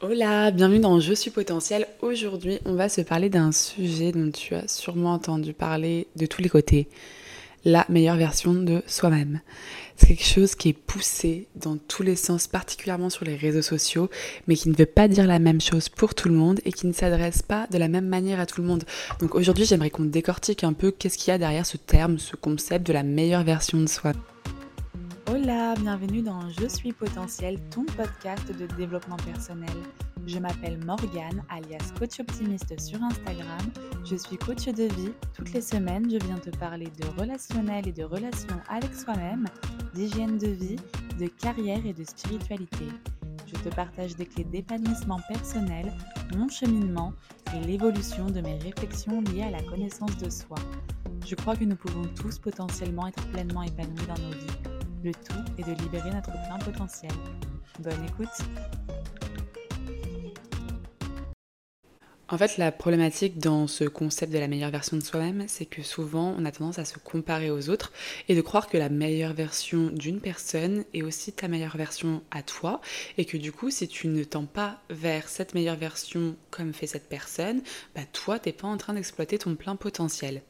Hola, bienvenue dans Je suis potentiel. Aujourd'hui, on va se parler d'un sujet dont tu as sûrement entendu parler de tous les côtés. La meilleure version de soi-même. C'est quelque chose qui est poussé dans tous les sens, particulièrement sur les réseaux sociaux, mais qui ne veut pas dire la même chose pour tout le monde et qui ne s'adresse pas de la même manière à tout le monde. Donc aujourd'hui, j'aimerais qu'on décortique un peu qu'est-ce qu'il y a derrière ce terme, ce concept de la meilleure version de soi. Hola, bienvenue dans Je suis potentiel, ton podcast de développement personnel. Je m'appelle Morgane, alias coach optimiste sur Instagram. Je suis coach de vie. Toutes les semaines, je viens te parler de relationnel et de relations avec soi-même, d'hygiène de vie, de carrière et de spiritualité. Je te partage des clés d'épanouissement personnel, mon cheminement et l'évolution de mes réflexions liées à la connaissance de soi. Je crois que nous pouvons tous potentiellement être pleinement épanouis dans nos vies le tout est de libérer notre plein potentiel. Bonne écoute En fait, la problématique dans ce concept de la meilleure version de soi-même, c'est que souvent on a tendance à se comparer aux autres et de croire que la meilleure version d'une personne est aussi ta meilleure version à toi et que du coup, si tu ne tends pas vers cette meilleure version comme fait cette personne, bah toi, t'es pas en train d'exploiter ton plein potentiel.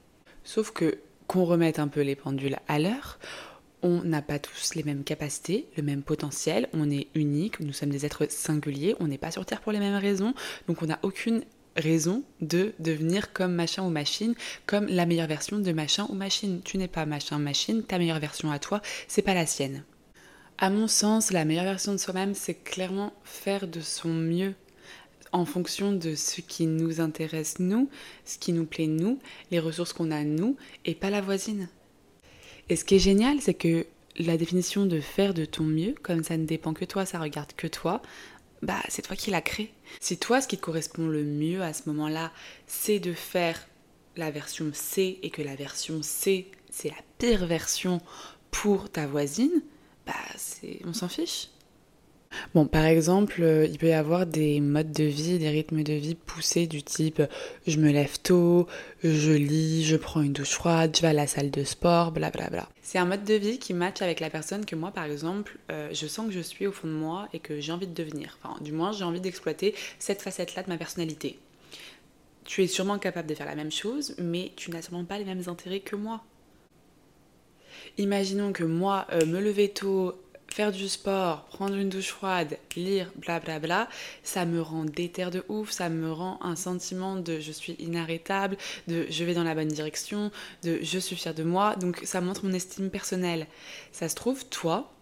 Sauf que qu'on remette un peu les pendules à l'heure, on n'a pas tous les mêmes capacités, le même potentiel, on est unique, nous sommes des êtres singuliers, on n'est pas sur Terre pour les mêmes raisons, donc on n'a aucune raison de devenir comme machin ou machine, comme la meilleure version de machin ou machine. Tu n'es pas machin machine, ta meilleure version à toi, c'est pas la sienne. À mon sens, la meilleure version de soi-même, c'est clairement faire de son mieux en fonction de ce qui nous intéresse nous, ce qui nous plaît nous, les ressources qu'on a nous, et pas la voisine. Et ce qui est génial, c'est que la définition de faire de ton mieux, comme ça ne dépend que toi, ça regarde que toi, bah c'est toi qui l'as créé. Si toi, ce qui te correspond le mieux à ce moment-là, c'est de faire la version C et que la version C, c'est la pire version pour ta voisine, bah c'est on s'en fiche. Bon, par exemple, euh, il peut y avoir des modes de vie, des rythmes de vie poussés du type je me lève tôt, je lis, je prends une douche froide, je vais à la salle de sport, blablabla. C'est un mode de vie qui match avec la personne que moi, par exemple, euh, je sens que je suis au fond de moi et que j'ai envie de devenir. Enfin, du moins, j'ai envie d'exploiter cette facette-là de ma personnalité. Tu es sûrement capable de faire la même chose, mais tu n'as sûrement pas les mêmes intérêts que moi. Imaginons que moi, euh, me lever tôt, faire du sport, prendre une douche froide, lire, blablabla, bla bla, ça me rend déter de ouf, ça me rend un sentiment de je suis inarrêtable, de je vais dans la bonne direction, de je suis fière de moi, donc ça montre mon estime personnelle. Ça se trouve, toi,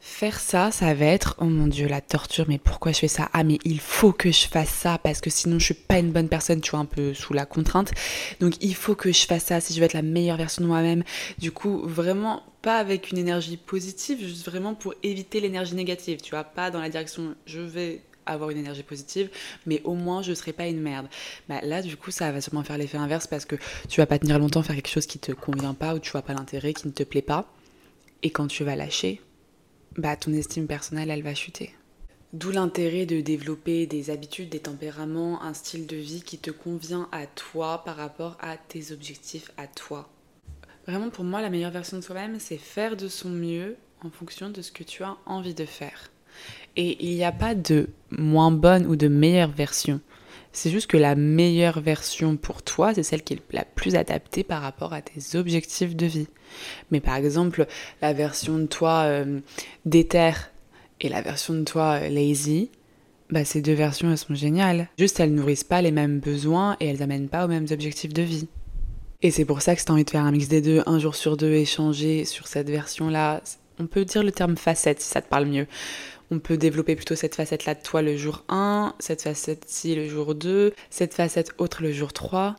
Faire ça, ça va être oh mon dieu la torture, mais pourquoi je fais ça? Ah mais il faut que je fasse ça parce que sinon je suis pas une bonne personne, tu vois un peu sous la contrainte. Donc il faut que je fasse ça si je veux être la meilleure version de moi-même. Du coup, vraiment pas avec une énergie positive, juste vraiment pour éviter l'énergie négative, tu vois, pas dans la direction je vais avoir une énergie positive, mais au moins je serai pas une merde. Bah, là, du coup, ça va sûrement faire l'effet inverse parce que tu vas pas tenir longtemps faire quelque chose qui te convient pas ou tu vois pas l'intérêt, qui ne te plaît pas. Et quand tu vas lâcher, bah, ton estime personnelle, elle va chuter. D'où l'intérêt de développer des habitudes, des tempéraments, un style de vie qui te convient à toi par rapport à tes objectifs à toi. Vraiment, pour moi, la meilleure version de soi-même, c'est faire de son mieux en fonction de ce que tu as envie de faire. Et il n'y a pas de moins bonne ou de meilleure version. C'est juste que la meilleure version pour toi, c'est celle qui est la plus adaptée par rapport à tes objectifs de vie. Mais par exemple, la version de toi euh, et la version de toi euh, lazy, bah, ces deux versions, elles sont géniales. Juste, elles nourrissent pas les mêmes besoins et elles amènent pas aux mêmes objectifs de vie. Et c'est pour ça que si t'as envie de faire un mix des deux, un jour sur deux, échanger sur cette version-là, on peut dire le terme facette si ça te parle mieux on peut développer plutôt cette facette-là de toi le jour 1, cette facette-ci le jour 2, cette facette autre le jour 3.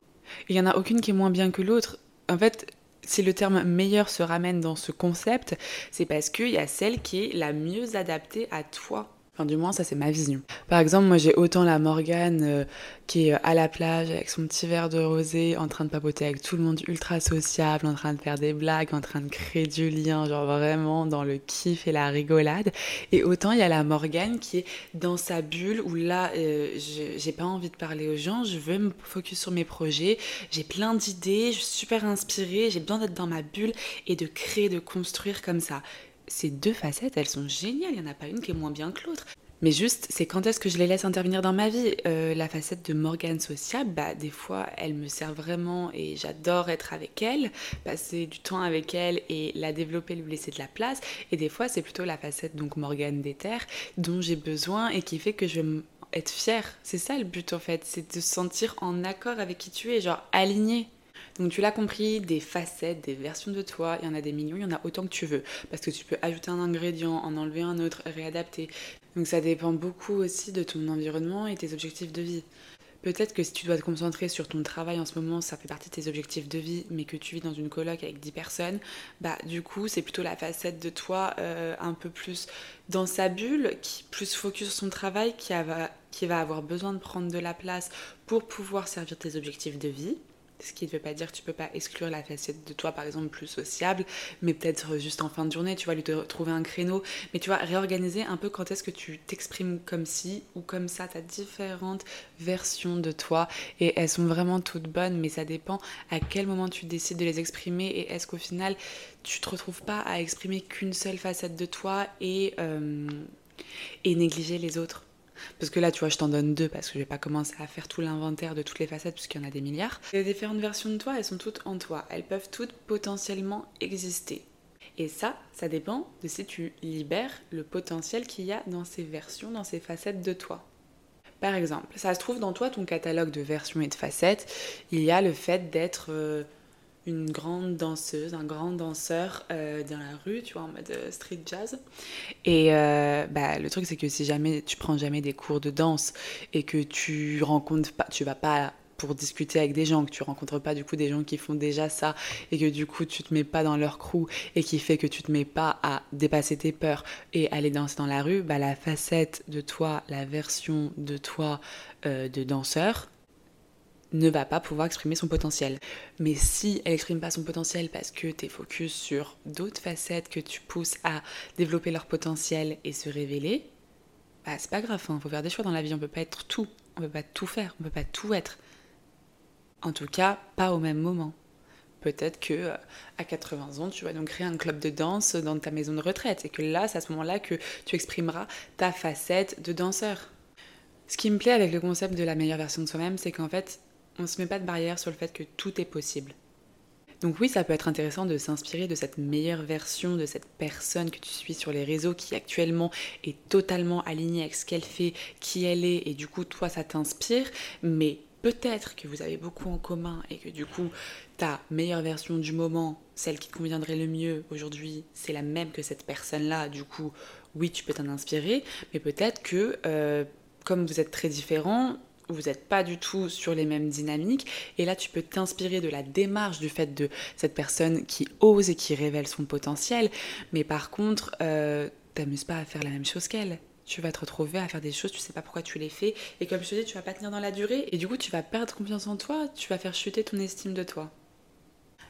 Il n'y en a aucune qui est moins bien que l'autre. En fait, si le terme meilleur se ramène dans ce concept, c'est parce qu'il y a celle qui est la mieux adaptée à toi du moins, ça, c'est ma vision. Par exemple, moi, j'ai autant la Morgane euh, qui est à la plage avec son petit verre de rosé, en train de papoter avec tout le monde ultra sociable, en train de faire des blagues, en train de créer du lien, genre vraiment dans le kiff et la rigolade. Et autant, il y a la Morgane qui est dans sa bulle où là, euh, j'ai pas envie de parler aux gens, je veux me focus sur mes projets, j'ai plein d'idées, je suis super inspirée, j'ai besoin d'être dans ma bulle et de créer, de construire comme ça ces deux facettes, elles sont géniales. Il n'y en a pas une qui est moins bien que l'autre. Mais juste, c'est quand est-ce que je les laisse intervenir dans ma vie euh, La facette de Morgane sociable, bah, des fois, elle me sert vraiment et j'adore être avec elle, passer du temps avec elle et la développer, lui laisser de la place. Et des fois, c'est plutôt la facette, donc Morgane terres dont j'ai besoin et qui fait que je vais être fière. C'est ça le but en fait, c'est de se sentir en accord avec qui tu es, genre aligné. Donc tu l'as compris, des facettes, des versions de toi, il y en a des millions, il y en a autant que tu veux. Parce que tu peux ajouter un ingrédient, en enlever un autre, réadapter. Donc ça dépend beaucoup aussi de ton environnement et tes objectifs de vie. Peut-être que si tu dois te concentrer sur ton travail en ce moment, ça fait partie de tes objectifs de vie, mais que tu vis dans une coloc avec 10 personnes, bah du coup c'est plutôt la facette de toi euh, un peu plus dans sa bulle, plus focus sur son travail, qui va avoir besoin de prendre de la place pour pouvoir servir tes objectifs de vie. Ce qui ne veut pas dire que tu peux pas exclure la facette de toi, par exemple, plus sociable, mais peut-être juste en fin de journée, tu vas lui trouver un créneau. Mais tu vas réorganiser un peu quand est-ce que tu t'exprimes comme ci ou comme ça. Tu as différentes versions de toi et elles sont vraiment toutes bonnes, mais ça dépend à quel moment tu décides de les exprimer et est-ce qu'au final, tu te retrouves pas à exprimer qu'une seule facette de toi et, euh, et négliger les autres. Parce que là, tu vois, je t'en donne deux parce que je vais pas commencer à faire tout l'inventaire de toutes les facettes puisqu'il y en a des milliards. Les différentes versions de toi, elles sont toutes en toi. Elles peuvent toutes potentiellement exister. Et ça, ça dépend de si tu libères le potentiel qu'il y a dans ces versions, dans ces facettes de toi. Par exemple, ça se trouve dans toi, ton catalogue de versions et de facettes, il y a le fait d'être euh, une grande danseuse, un grand danseur euh, dans la rue, tu vois, en mode euh, street jazz. Et euh, bah, le truc, c'est que si jamais tu prends jamais des cours de danse et que tu rencontres pas, tu vas pas pour discuter avec des gens, que tu rencontres pas du coup des gens qui font déjà ça et que du coup tu te mets pas dans leur crew et qui fait que tu te mets pas à dépasser tes peurs et aller danser dans la rue, bah la facette de toi, la version de toi de danseur, ne va pas pouvoir exprimer son potentiel. Mais si elle n'exprime pas son potentiel parce que tu es focus sur d'autres facettes que tu pousses à développer leur potentiel et se révéler, bah c'est pas grave, il hein. faut faire des choix dans la vie, on peut pas être tout, on peut pas tout faire, on peut pas tout être. En tout cas, pas au même moment. Peut-être que euh, à 80 ans, tu vas donc créer un club de danse dans ta maison de retraite et que là, c'est à ce moment-là que tu exprimeras ta facette de danseur. Ce qui me plaît avec le concept de la meilleure version de soi-même, c'est qu'en fait, on ne se met pas de barrière sur le fait que tout est possible. Donc oui, ça peut être intéressant de s'inspirer de cette meilleure version de cette personne que tu suis sur les réseaux qui actuellement est totalement alignée avec ce qu'elle fait, qui elle est, et du coup toi ça t'inspire, mais peut-être que vous avez beaucoup en commun et que du coup ta meilleure version du moment, celle qui conviendrait le mieux aujourd'hui, c'est la même que cette personne-là, du coup oui tu peux t'en inspirer, mais peut-être que euh, comme vous êtes très différents, vous n'êtes pas du tout sur les mêmes dynamiques. Et là, tu peux t'inspirer de la démarche du fait de cette personne qui ose et qui révèle son potentiel. Mais par contre, euh, t'amuses pas à faire la même chose qu'elle. Tu vas te retrouver à faire des choses, tu sais pas pourquoi tu les fais. Et comme je te dis, tu vas pas tenir dans la durée. Et du coup, tu vas perdre confiance en toi, tu vas faire chuter ton estime de toi.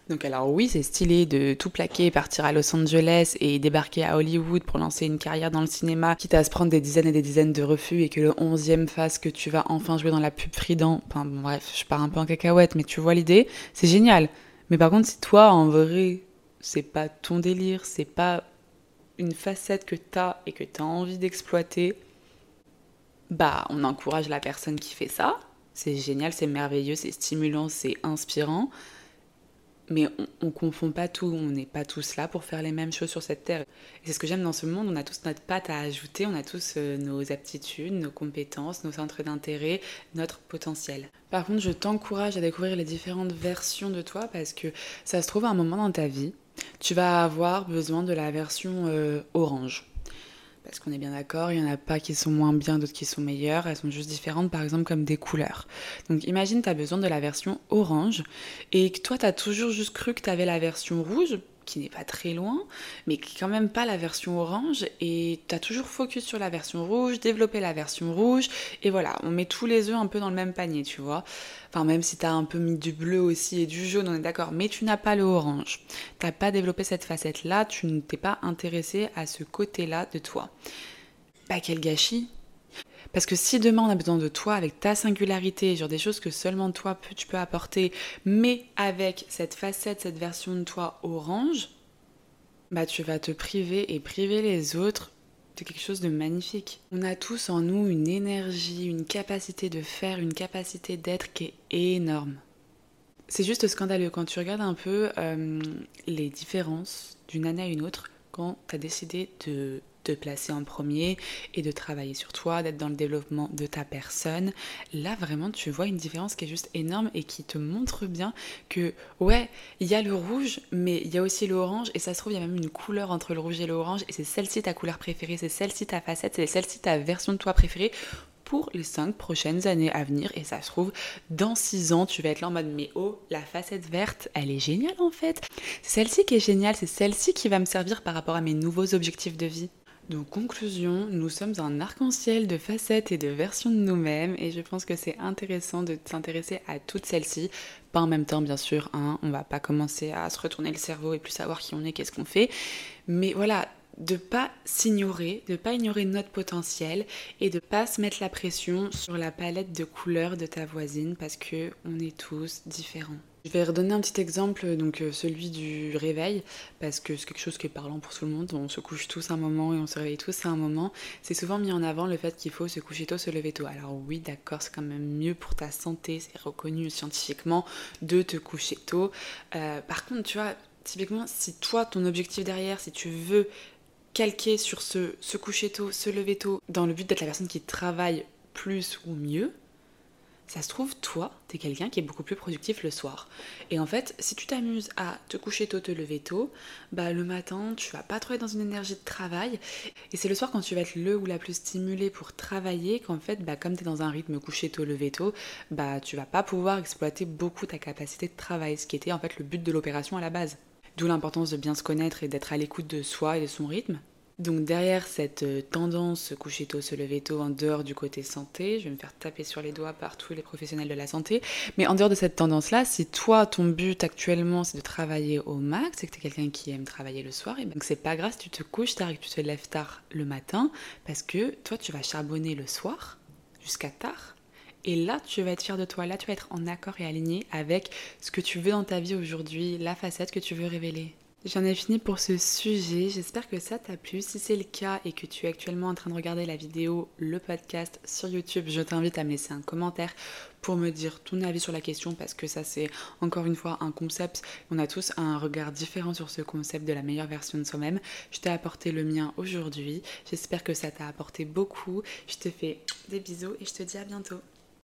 Donc alors oui, c'est stylé de tout plaquer, partir à Los Angeles et débarquer à Hollywood pour lancer une carrière dans le cinéma, quitte à se prendre des dizaines et des dizaines de refus et que le onzième fasse que tu vas enfin jouer dans la pub Frident. Enfin bref, je pars un peu en cacahuète, mais tu vois l'idée, c'est génial. Mais par contre, si toi, en vrai, c'est pas ton délire, c'est pas une facette que t'as et que t'as envie d'exploiter, bah on encourage la personne qui fait ça. C'est génial, c'est merveilleux, c'est stimulant, c'est inspirant mais on, ne confond pas tout, on n'est pas tous là pour faire les mêmes choses sur cette terre. Et c'est ce que j'aime dans ce monde, on a tous notre patte à ajouter, on a tous euh, nos aptitudes, nos compétences, nos centres d'intérêt, notre potentiel. Par contre, je t'encourage à découvrir les différentes versions de toi parce que ça se trouve à un moment dans ta vie, tu vas avoir besoin de la version euh, orange parce qu'on est bien d'accord, il n'y en a pas qui sont moins bien, d'autres qui sont meilleures, elles sont juste différentes par exemple comme des couleurs. Donc imagine tu as besoin de la version orange et que toi tu as toujours juste cru que tu avais la version rouge qui n'est pas très loin, mais qui est quand même pas la version orange. Et tu as toujours focus sur la version rouge, développer la version rouge. Et voilà, on met tous les œufs un peu dans le même panier, tu vois. Enfin, même si tu as un peu mis du bleu aussi et du jaune, on est d'accord. Mais tu n'as pas le orange. Tu pas développé cette facette-là, tu ne t'es pas intéressé à ce côté-là de toi. Bah, quel gâchis parce que si demain on a besoin de toi avec ta singularité, genre des choses que seulement toi tu peux apporter, mais avec cette facette, cette version de toi orange, bah tu vas te priver et priver les autres de quelque chose de magnifique. On a tous en nous une énergie, une capacité de faire, une capacité d'être qui est énorme. C'est juste scandaleux quand tu regardes un peu euh, les différences d'une année à une autre quand tu as décidé de te placer en premier et de travailler sur toi, d'être dans le développement de ta personne. Là, vraiment, tu vois une différence qui est juste énorme et qui te montre bien que, ouais, il y a le rouge, mais il y a aussi l'orange et ça se trouve, il y a même une couleur entre le rouge et l'orange et c'est celle-ci ta couleur préférée, c'est celle-ci ta facette, c'est celle-ci ta version de toi préférée pour les cinq prochaines années à venir. Et ça se trouve, dans six ans, tu vas être là en mode mais oh, la facette verte, elle est géniale en fait. Celle-ci qui est géniale, c'est celle-ci qui va me servir par rapport à mes nouveaux objectifs de vie. Donc conclusion, nous sommes un arc-en-ciel de facettes et de versions de nous-mêmes et je pense que c'est intéressant de s'intéresser à toutes celles-ci. Pas en même temps bien sûr, hein, on va pas commencer à se retourner le cerveau et plus savoir qui on est, qu'est-ce qu'on fait. Mais voilà, de pas s'ignorer, de pas ignorer notre potentiel et de pas se mettre la pression sur la palette de couleurs de ta voisine parce que on est tous différents. Je vais redonner un petit exemple, donc euh, celui du réveil, parce que c'est quelque chose qui est parlant pour tout le monde. On se couche tous un moment et on se réveille tous à un moment. C'est souvent mis en avant le fait qu'il faut se coucher tôt, se lever tôt. Alors oui, d'accord, c'est quand même mieux pour ta santé, c'est reconnu scientifiquement de te coucher tôt. Euh, par contre, tu vois, typiquement, si toi, ton objectif derrière, si tu veux calquer sur ce se coucher tôt, se lever tôt, dans le but d'être la personne qui travaille plus ou mieux, ça se trouve, toi, t'es quelqu'un qui est beaucoup plus productif le soir. Et en fait, si tu t'amuses à te coucher tôt, te lever tôt, bah le matin, tu vas pas trop être dans une énergie de travail. Et c'est le soir quand tu vas être le ou la plus stimulée pour travailler qu'en fait, bah comme t'es dans un rythme coucher tôt, lever tôt, bah tu vas pas pouvoir exploiter beaucoup ta capacité de travail, ce qui était en fait le but de l'opération à la base. D'où l'importance de bien se connaître et d'être à l'écoute de soi et de son rythme. Donc derrière cette euh, tendance coucher tôt, se lever tôt en dehors du côté santé, je vais me faire taper sur les doigts par tous les professionnels de la santé, mais en dehors de cette tendance-là, si toi ton but actuellement c'est de travailler au max, et que tu es quelqu'un qui aime travailler le soir, et ben c'est pas grave si tu te couches tard et que tu te lèves tard le matin, parce que toi tu vas charbonner le soir jusqu'à tard. Et là, tu vas être fier de toi, là, tu vas être en accord et aligné avec ce que tu veux dans ta vie aujourd'hui, la facette que tu veux révéler. J'en ai fini pour ce sujet, j'espère que ça t'a plu. Si c'est le cas et que tu es actuellement en train de regarder la vidéo, le podcast sur YouTube, je t'invite à me laisser un commentaire pour me dire ton avis sur la question parce que ça c'est encore une fois un concept. On a tous un regard différent sur ce concept de la meilleure version de soi-même. Je t'ai apporté le mien aujourd'hui. J'espère que ça t'a apporté beaucoup. Je te fais des bisous et je te dis à bientôt.